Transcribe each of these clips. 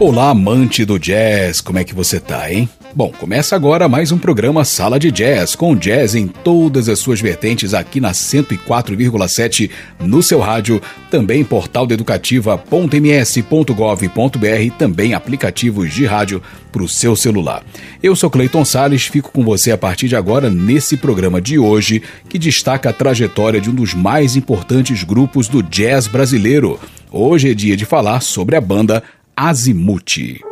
Olá, amante do jazz, como é que você tá, hein? Bom, começa agora mais um programa Sala de Jazz, com jazz em todas as suas vertentes aqui na 104,7 no seu rádio, também portal educativa.ms.gov.br, também aplicativos de rádio para o seu celular. Eu sou Cleiton Sales, fico com você a partir de agora nesse programa de hoje, que destaca a trajetória de um dos mais importantes grupos do jazz brasileiro. Hoje é dia de falar sobre a banda Azimuth.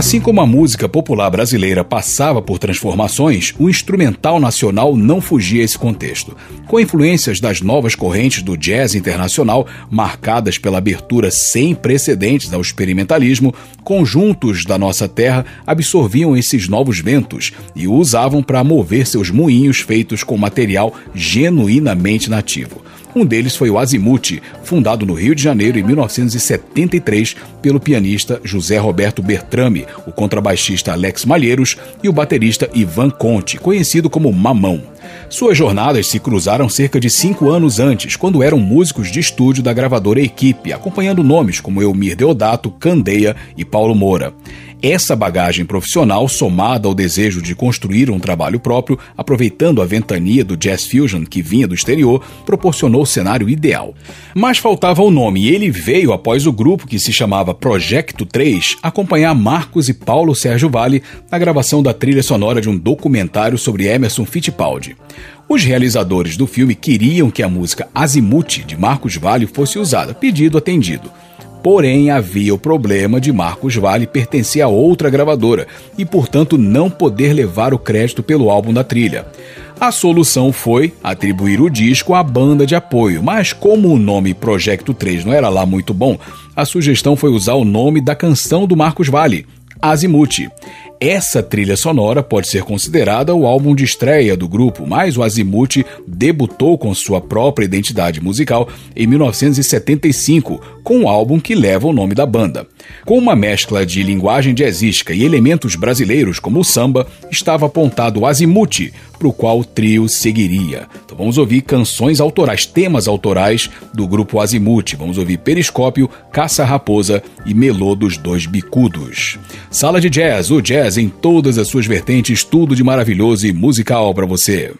Assim como a música popular brasileira passava por transformações, o instrumental nacional não fugia esse contexto. Com influências das novas correntes do jazz internacional, marcadas pela abertura sem precedentes ao experimentalismo, conjuntos da nossa terra absorviam esses novos ventos e o usavam para mover seus moinhos feitos com material genuinamente nativo. Um deles foi o Azimuth, fundado no Rio de Janeiro em 1973 pelo pianista José Roberto Bertrame, o contrabaixista Alex Malheiros e o baterista Ivan Conte, conhecido como Mamão. Suas jornadas se cruzaram cerca de cinco anos antes, quando eram músicos de estúdio da gravadora Equipe, acompanhando nomes como Elmir Deodato, Candeia e Paulo Moura. Essa bagagem profissional, somada ao desejo de construir um trabalho próprio, aproveitando a ventania do jazz fusion que vinha do exterior, proporcionou o cenário ideal. Mas faltava o nome e ele veio após o grupo que se chamava Projecto 3 acompanhar Marcos e Paulo Sérgio Vale na gravação da trilha sonora de um documentário sobre Emerson Fittipaldi. Os realizadores do filme queriam que a música Azimuth de Marcos Vale fosse usada, pedido atendido. Porém, havia o problema de Marcos Vale pertencer a outra gravadora e, portanto, não poder levar o crédito pelo álbum da trilha. A solução foi atribuir o disco à banda de apoio, mas como o nome Projecto 3 não era lá muito bom, a sugestão foi usar o nome da canção do Marcos Vale, Azimuth. Essa trilha sonora pode ser considerada o álbum de estreia do grupo, mas o Azimuth debutou com sua própria identidade musical em 1975, com um álbum que leva o nome da banda. Com uma mescla de linguagem jazzística e elementos brasileiros como o samba, estava apontado o Azimuth, para o qual o trio seguiria. Então vamos ouvir canções autorais, temas autorais do grupo Azimuth. Vamos ouvir Periscópio, Caça Raposa e Melô dos Dois Bicudos. Sala de Jazz, o jazz em todas as suas vertentes, tudo de maravilhoso e musical para você.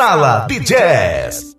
Sala de Jazz.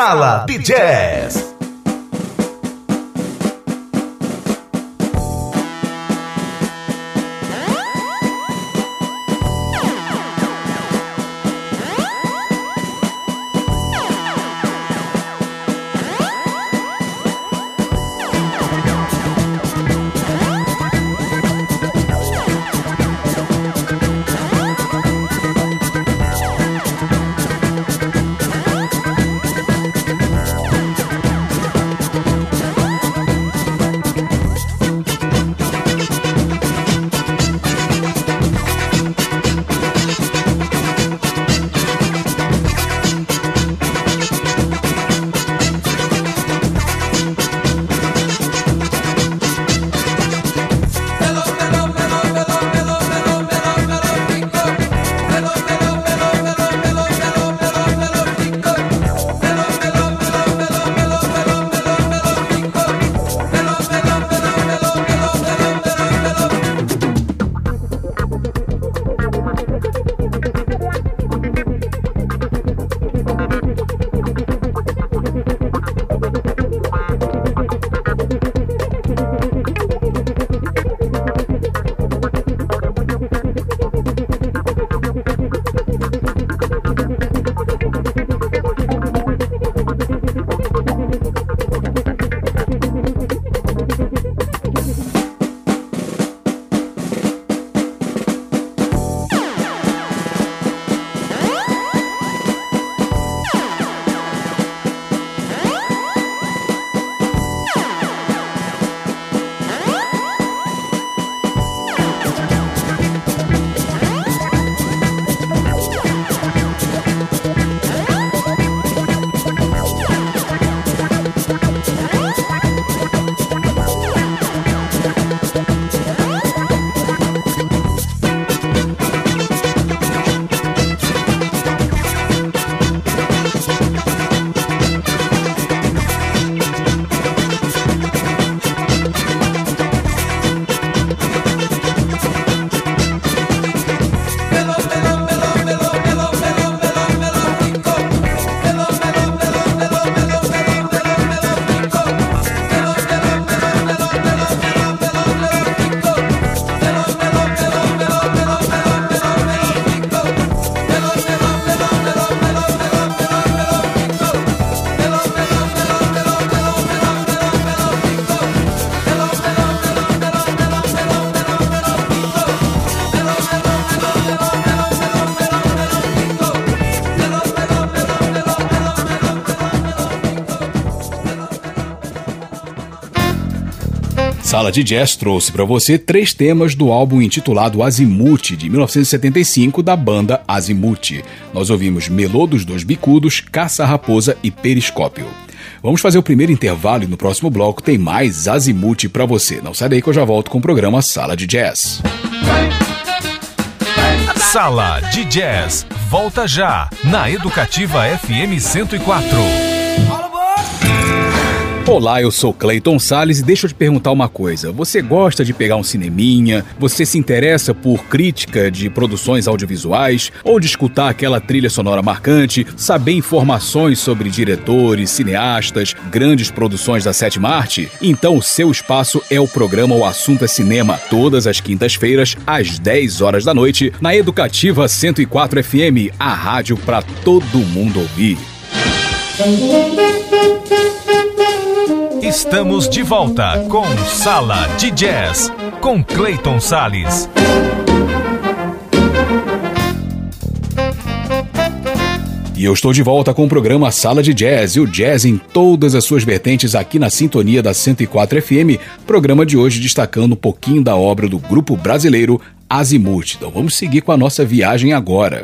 Sala de Jazz. Sala de Jazz trouxe para você três temas do álbum intitulado Azimuth, de 1975, da banda Azimuth. Nós ouvimos Melô dos Dois Bicudos, Caça-Raposa e Periscópio. Vamos fazer o primeiro intervalo e no próximo bloco tem mais Azimuth para você. Não sai daí que eu já volto com o programa Sala de Jazz. Sala de Jazz. Volta já na Educativa FM 104. Olá, eu sou Clayton Sales e deixa eu te perguntar uma coisa. Você gosta de pegar um cineminha? Você se interessa por crítica de produções audiovisuais? Ou de escutar aquela trilha sonora marcante? Saber informações sobre diretores, cineastas, grandes produções da sétima arte? Então o seu espaço é o programa O Assunto é Cinema, todas as quintas-feiras, às 10 horas da noite, na Educativa 104 FM, a rádio para todo mundo ouvir. Estamos de volta com Sala de Jazz com Clayton Sales. E eu estou de volta com o programa Sala de Jazz e o jazz em todas as suas vertentes aqui na sintonia da 104 FM. Programa de hoje destacando um pouquinho da obra do grupo brasileiro Azimuth. Então vamos seguir com a nossa viagem agora.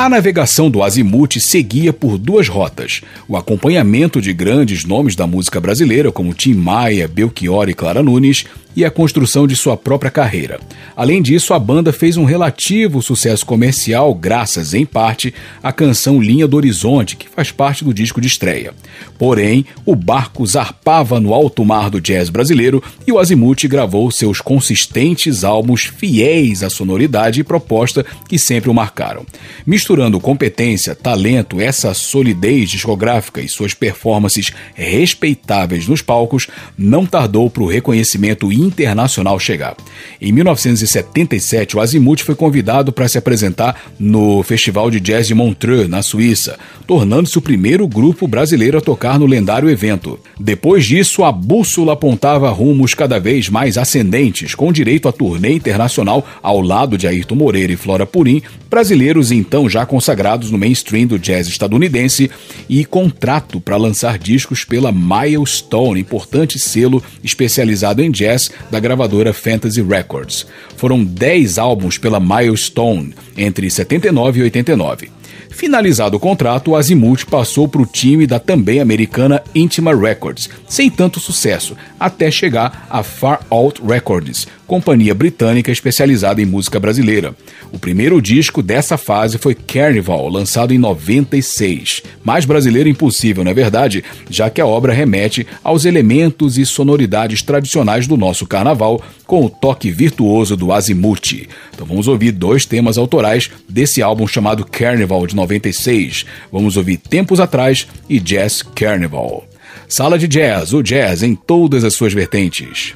A navegação do Azimuth seguia por duas rotas: o acompanhamento de grandes nomes da música brasileira, como Tim Maia, Belchior e Clara Nunes, e a construção de sua própria carreira. Além disso, a banda fez um relativo sucesso comercial graças, em parte, à canção Linha do Horizonte, que faz parte do disco de estreia. Porém, o barco zarpava no alto mar do jazz brasileiro e o Azimuth gravou seus consistentes álbuns fiéis à sonoridade e proposta que sempre o marcaram. Misturando competência, talento, essa solidez discográfica e suas performances respeitáveis nos palcos, não tardou para o reconhecimento internacional chegar. Em 1977, o Azimuth foi convidado para se apresentar no Festival de Jazz de Montreux, na Suíça, tornando-se o primeiro grupo brasileiro a tocar no lendário evento. Depois disso, a bússola apontava rumos cada vez mais ascendentes, com direito a turnê internacional ao lado de Ayrton Moreira e Flora Purim, brasileiros então já consagrados no mainstream do jazz estadunidense, e contrato para lançar discos pela Milestone, importante selo especializado em jazz da gravadora Fantasy Records. Foram 10 álbuns pela Milestone entre 79 e 89. Finalizado o contrato, o Azimuth passou para o time da também americana Intima Records, sem tanto sucesso, até chegar a Far Out Records, companhia britânica especializada em música brasileira. O primeiro disco dessa fase foi Carnival, lançado em 96. Mais brasileiro impossível, não é verdade? Já que a obra remete aos elementos e sonoridades tradicionais do nosso carnaval, com o toque virtuoso do Azimuth. Então vamos ouvir dois temas autorais desse álbum chamado Carnival de 96. Vamos ouvir Tempos Atrás e Jazz Carnival. Sala de Jazz, o jazz em todas as suas vertentes.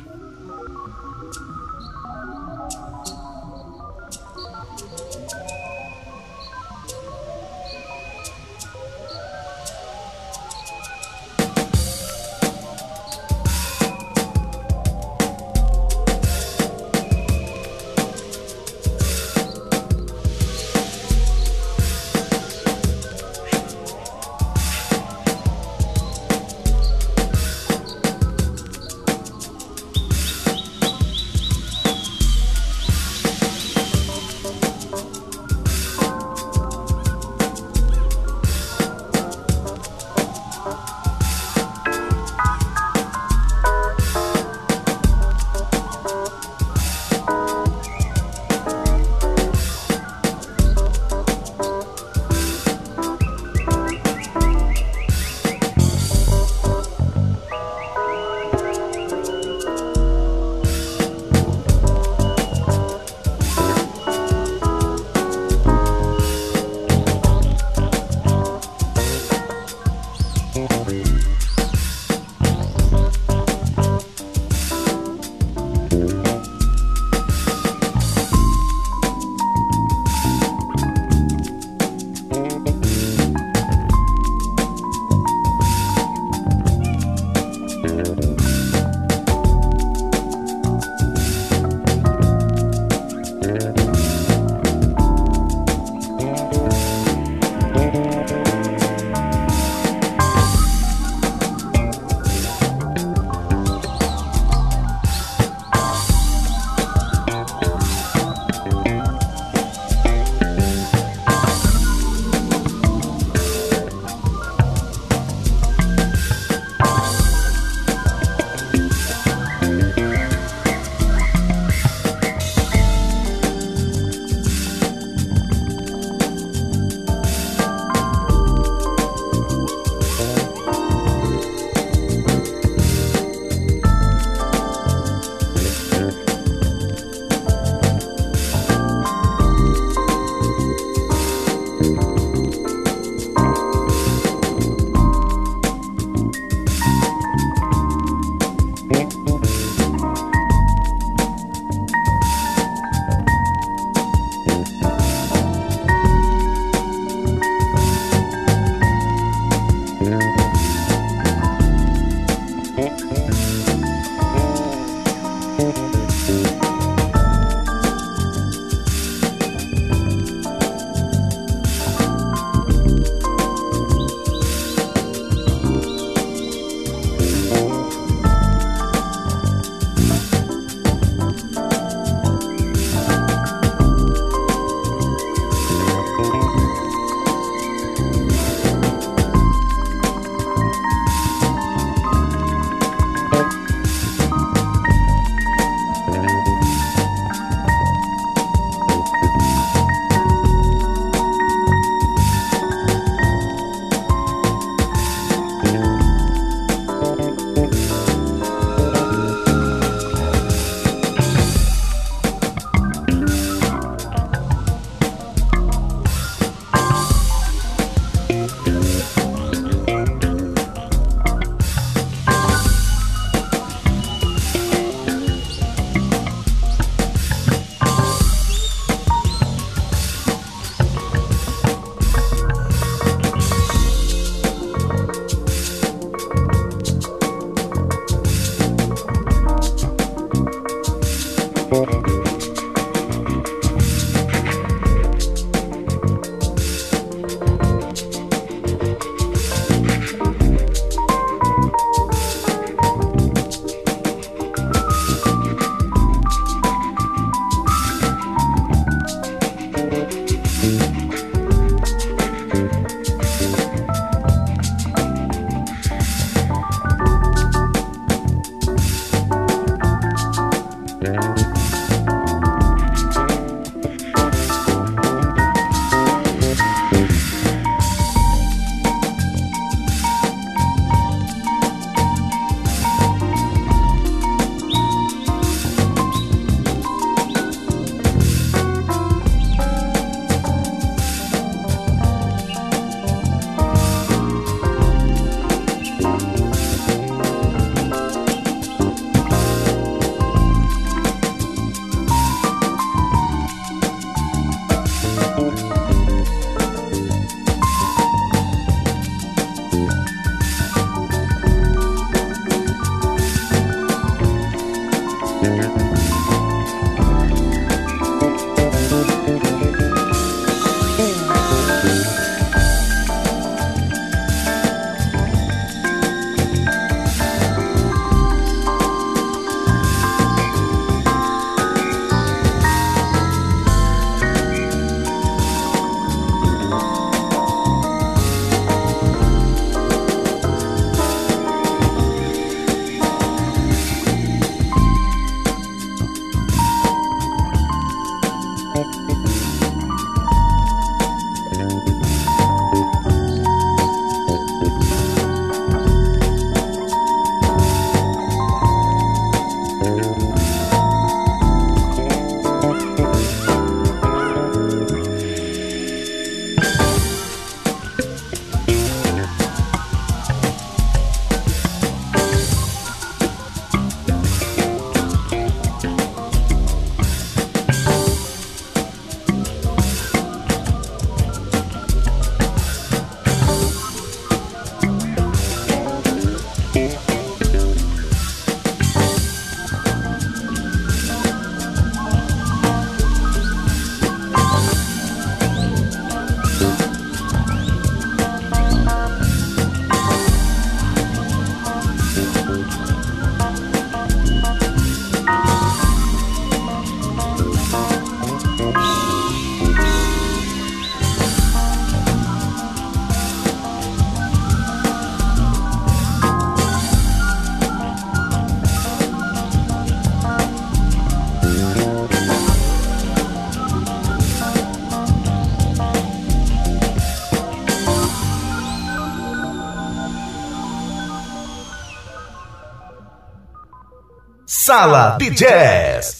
Sala de Jazz.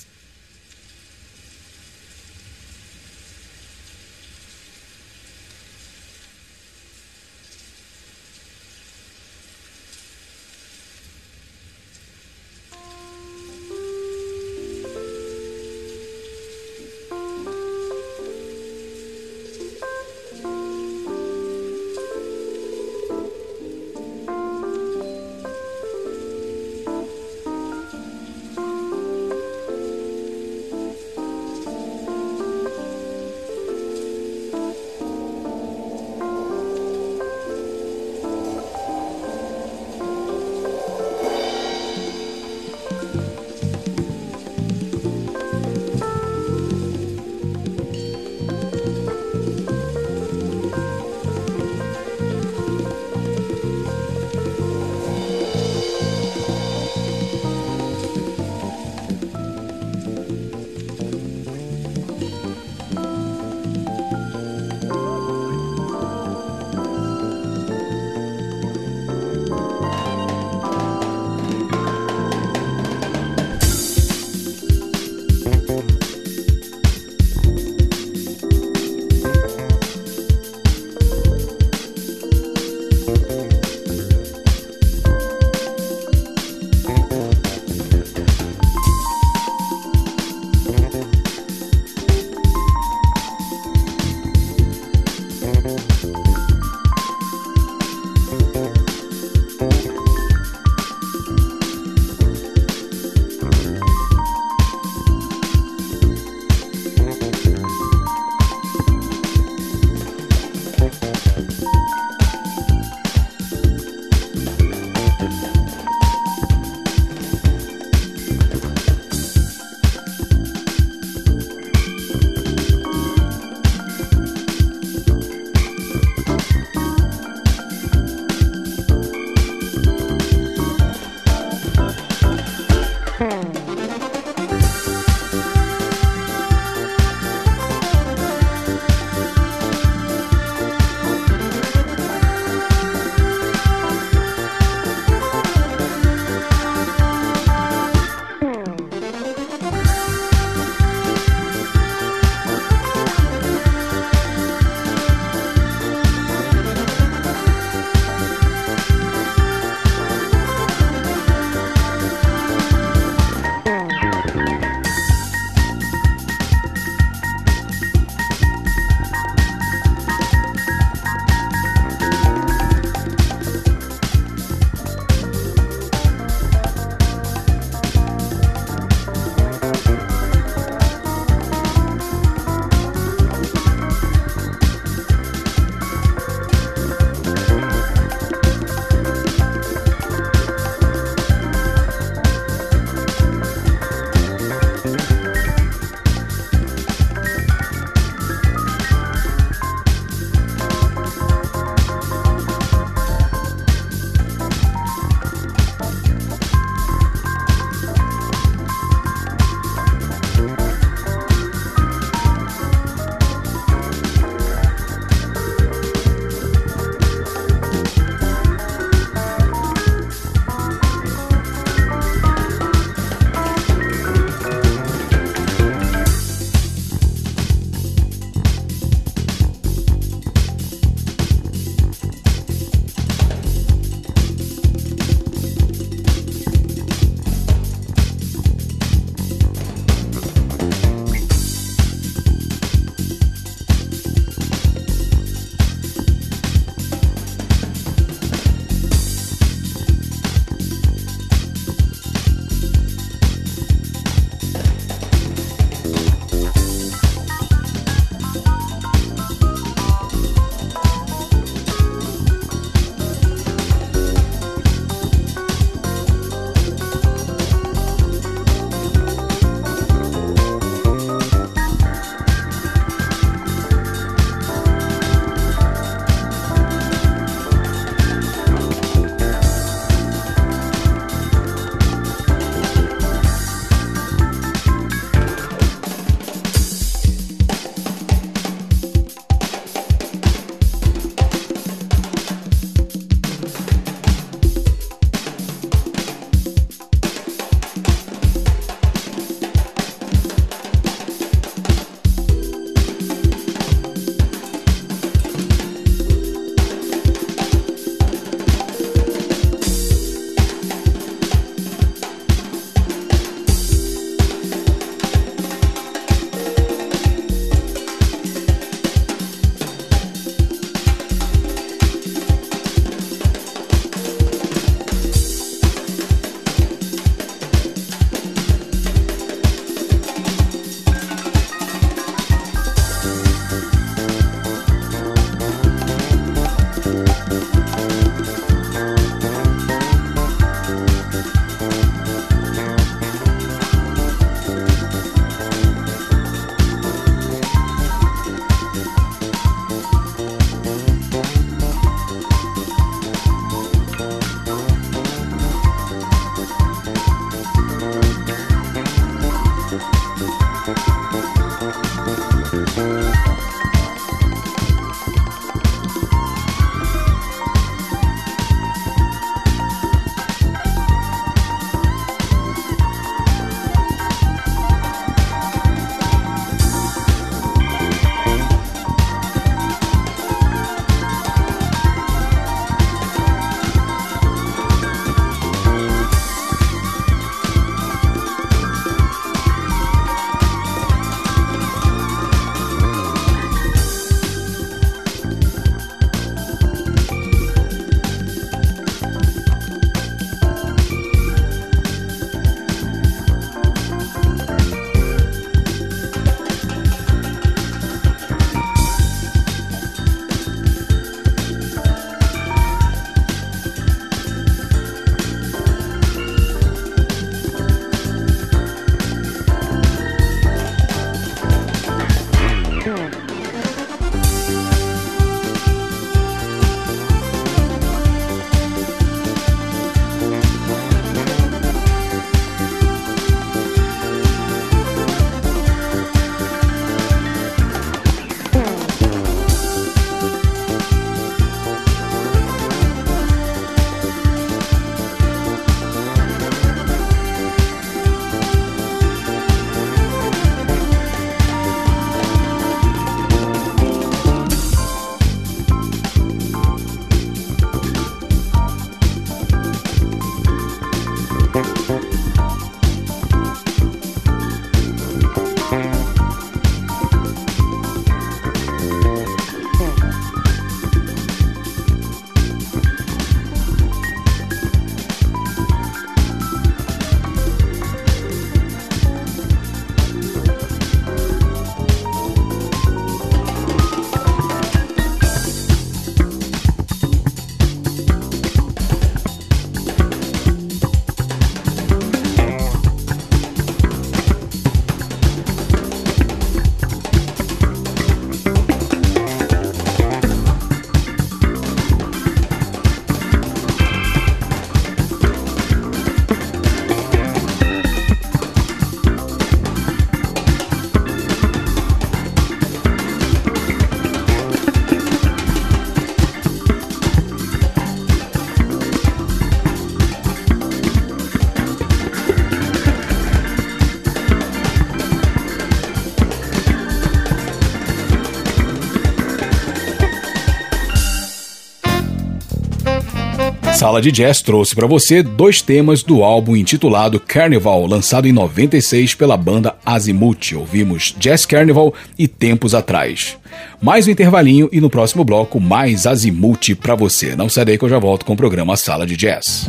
Sala de Jazz trouxe para você dois temas do álbum intitulado Carnival, lançado em 96 pela banda Azimuth. Ouvimos Jazz Carnival e Tempos Atrás. Mais um intervalinho e no próximo bloco mais Azimuth para você. Não sai daí que eu já volto com o programa Sala de Jazz.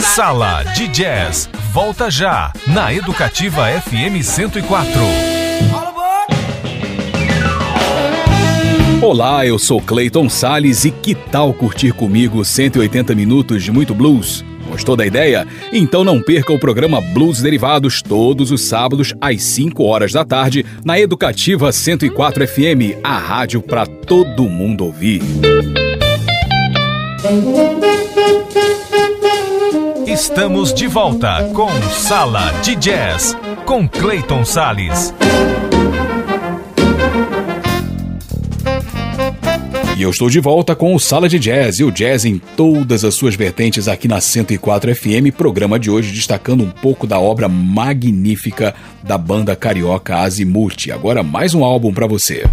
Sala de Jazz. Volta já na Educativa FM 104. Olá, eu sou Clayton Sales e que tal curtir comigo 180 minutos de muito blues? Gostou da ideia? Então não perca o programa Blues Derivados todos os sábados às 5 horas da tarde na Educativa 104 FM, a rádio para todo mundo ouvir. Estamos de volta com Sala de Jazz com Clayton Sales. E eu estou de volta com o Sala de Jazz e o jazz em todas as suas vertentes aqui na 104 FM, programa de hoje destacando um pouco da obra magnífica da banda carioca Azimuth. Agora mais um álbum para você.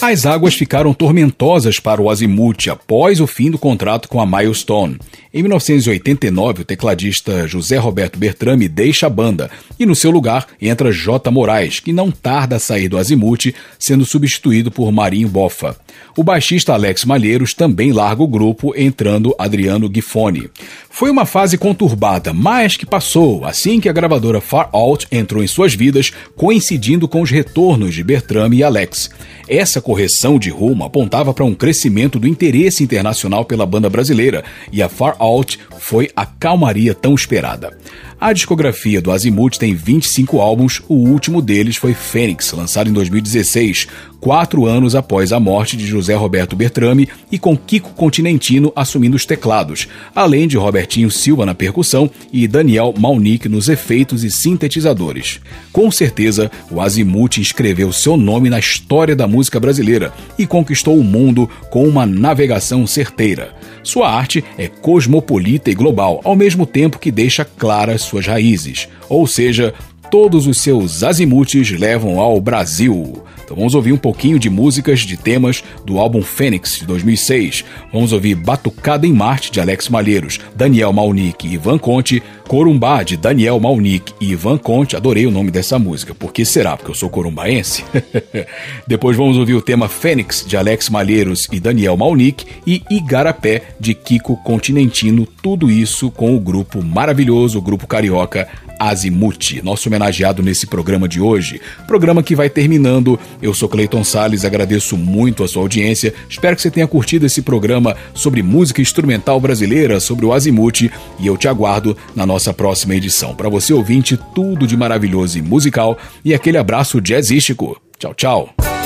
As águas ficaram tormentosas para o Azimuth após o fim do contrato com a Milestone. Em 1989, o tecladista José Roberto Bertrame deixa a banda e no seu lugar entra J. Moraes, que não tarda a sair do Azimuth, sendo substituído por Marinho Boffa. O baixista Alex Malheiros também larga o grupo, entrando Adriano Gifone. Foi uma fase conturbada, mas que passou assim que a gravadora Far Out entrou em suas vidas, coincidindo com os retornos de Bertrame e Alex. Essa correção de rumo apontava para um crescimento do interesse internacional pela banda brasileira e a Far Out foi a calmaria tão esperada. A discografia do Azimuth tem 25 álbuns, o último deles foi Fênix, lançado em 2016, quatro anos após a morte de José Roberto Bertrame e com Kiko Continentino assumindo os teclados, além de Robertinho Silva na percussão e Daniel Malnick nos efeitos e sintetizadores. Com certeza, o Azimuth escreveu seu nome na história da música brasileira e conquistou o mundo com uma navegação certeira. Sua arte é cosmopolita e global, ao mesmo tempo que deixa claras suas raízes, ou seja, todos os seus azimutes levam ao Brasil. Então vamos ouvir um pouquinho de músicas de temas do álbum Fênix de 2006. Vamos ouvir Batucada em Marte de Alex Malheiros, Daniel Malnick e Ivan Conte, Corumbá de Daniel Malnick e Ivan Conte. Adorei o nome dessa música. Por que será? Porque eu sou corumbaense? Depois vamos ouvir o tema Fênix de Alex Malheiros e Daniel Malnick e Igarapé de Kiko Continentino. Tudo isso com o grupo maravilhoso, o grupo carioca Azimuth, nosso homenageado nesse programa de hoje. Programa que vai terminando. Eu sou Cleiton Sales, agradeço muito a sua audiência. Espero que você tenha curtido esse programa sobre música instrumental brasileira, sobre o Azimuth, e eu te aguardo na nossa próxima edição. Para você ouvinte, tudo de maravilhoso e musical e aquele abraço jazzístico. Tchau, tchau.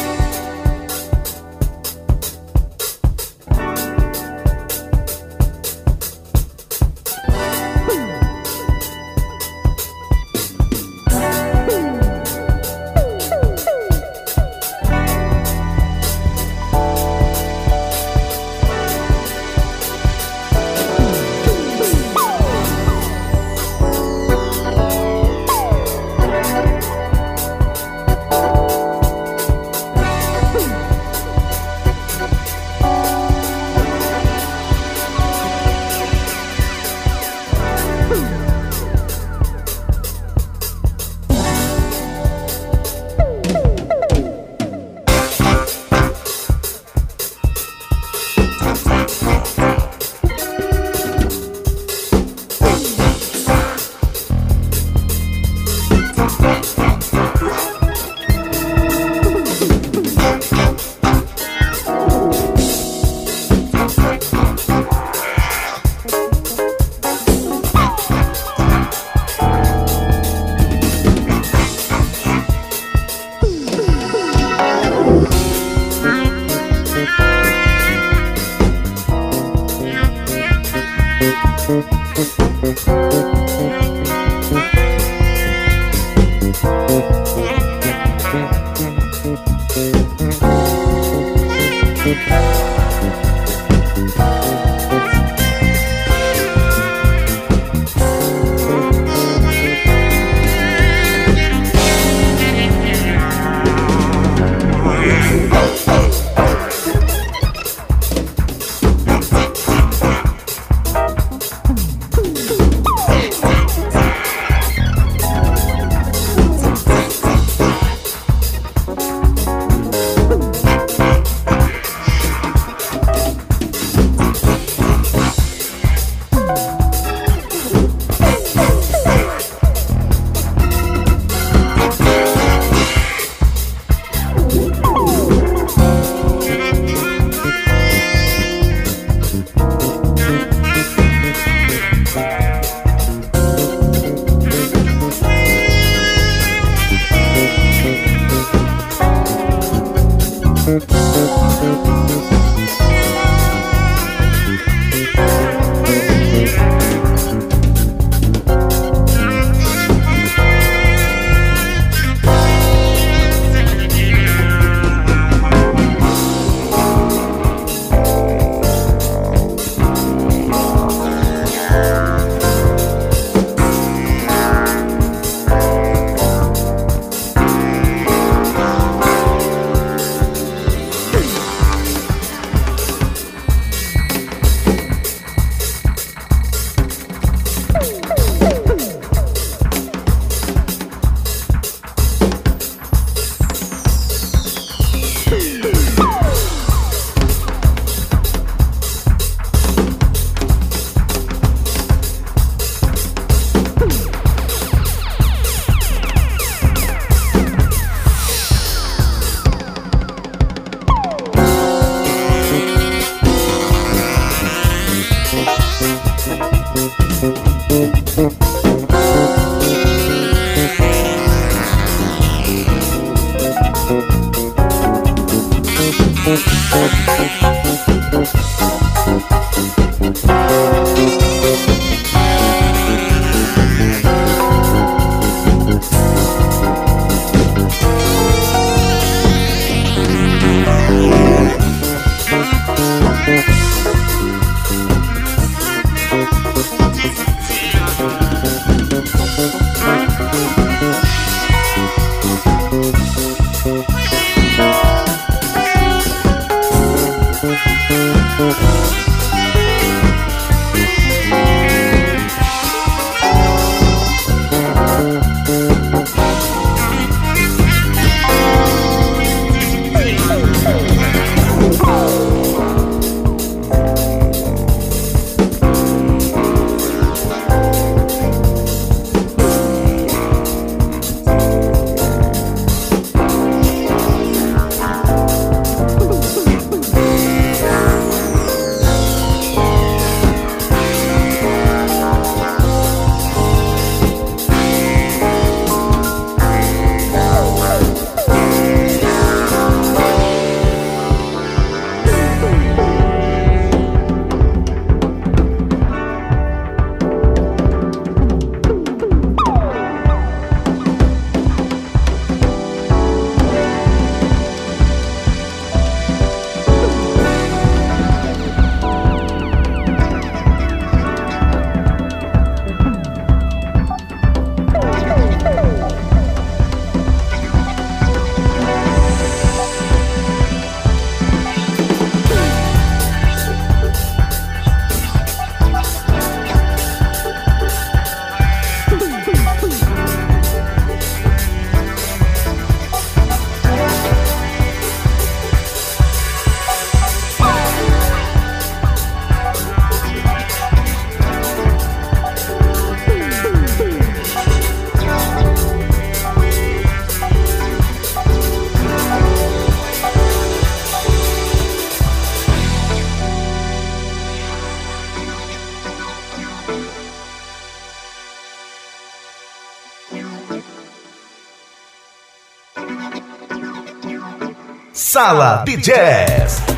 Sala de Jazz.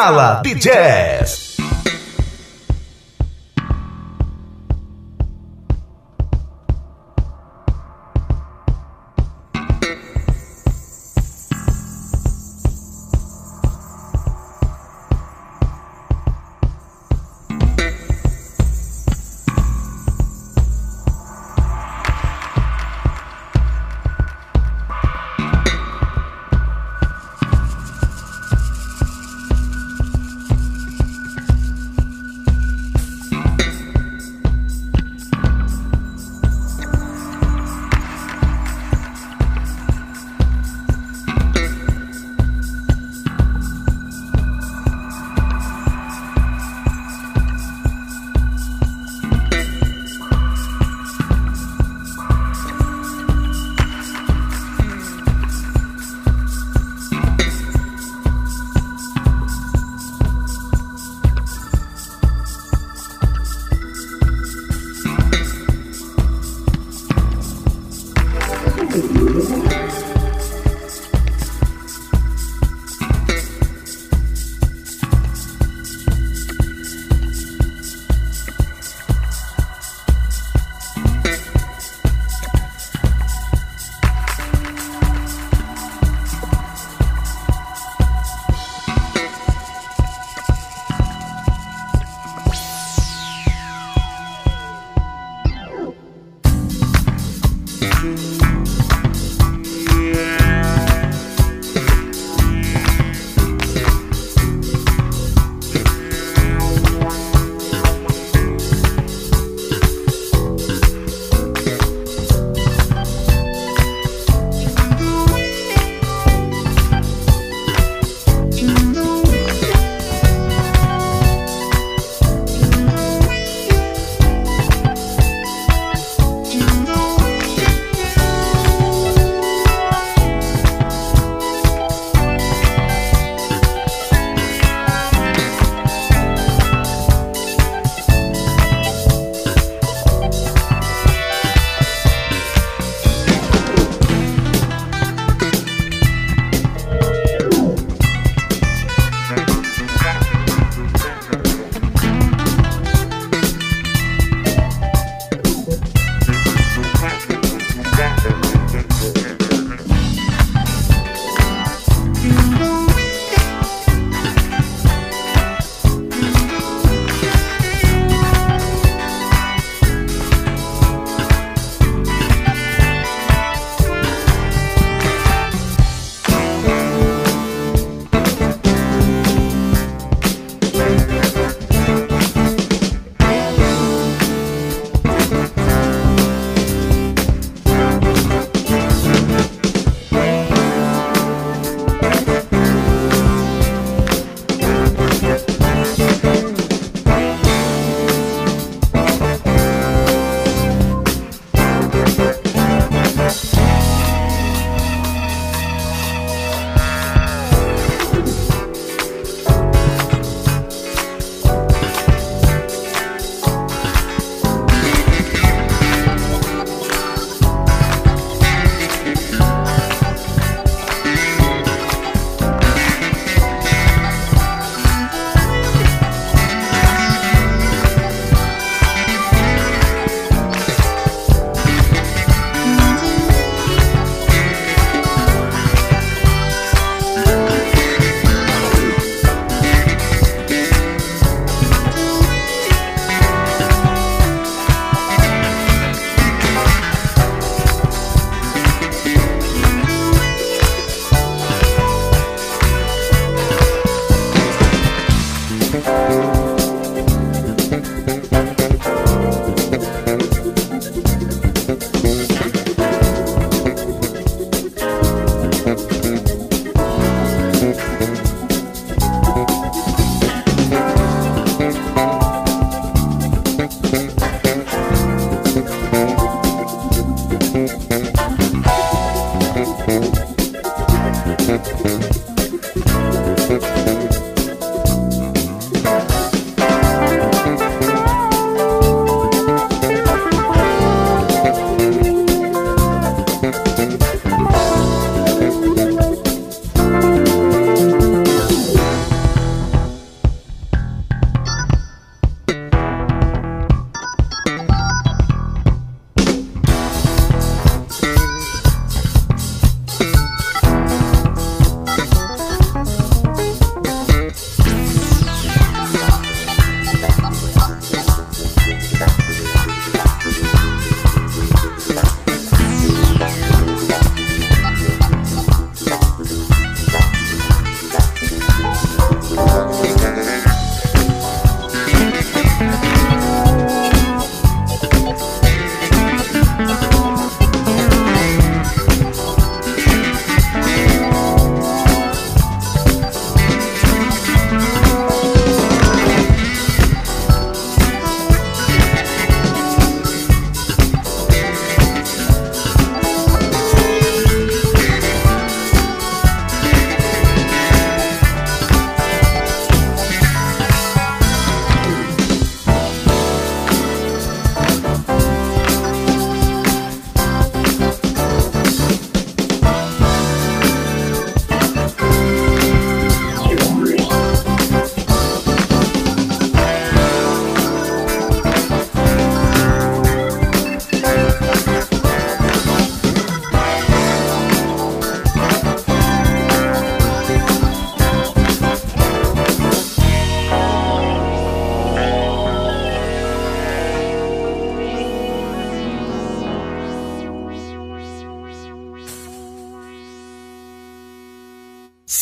Sala de Jazz.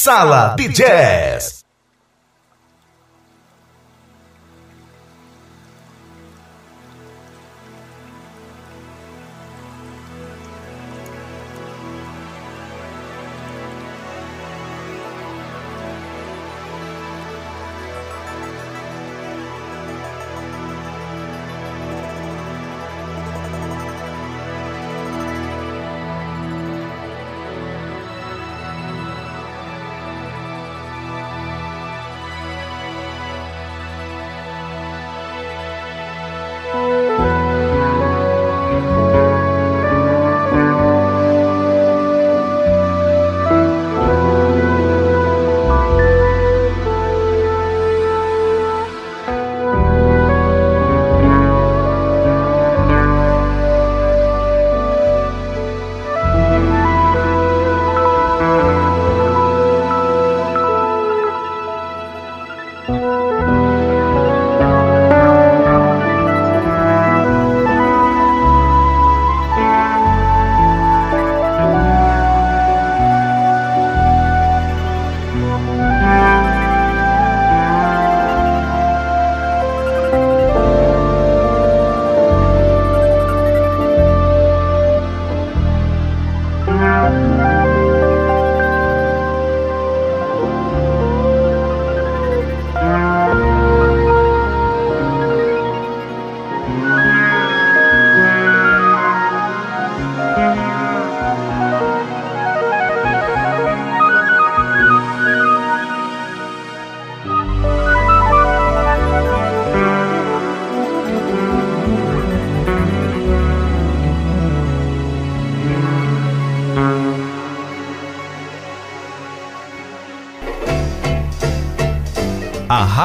Sala de Jazz.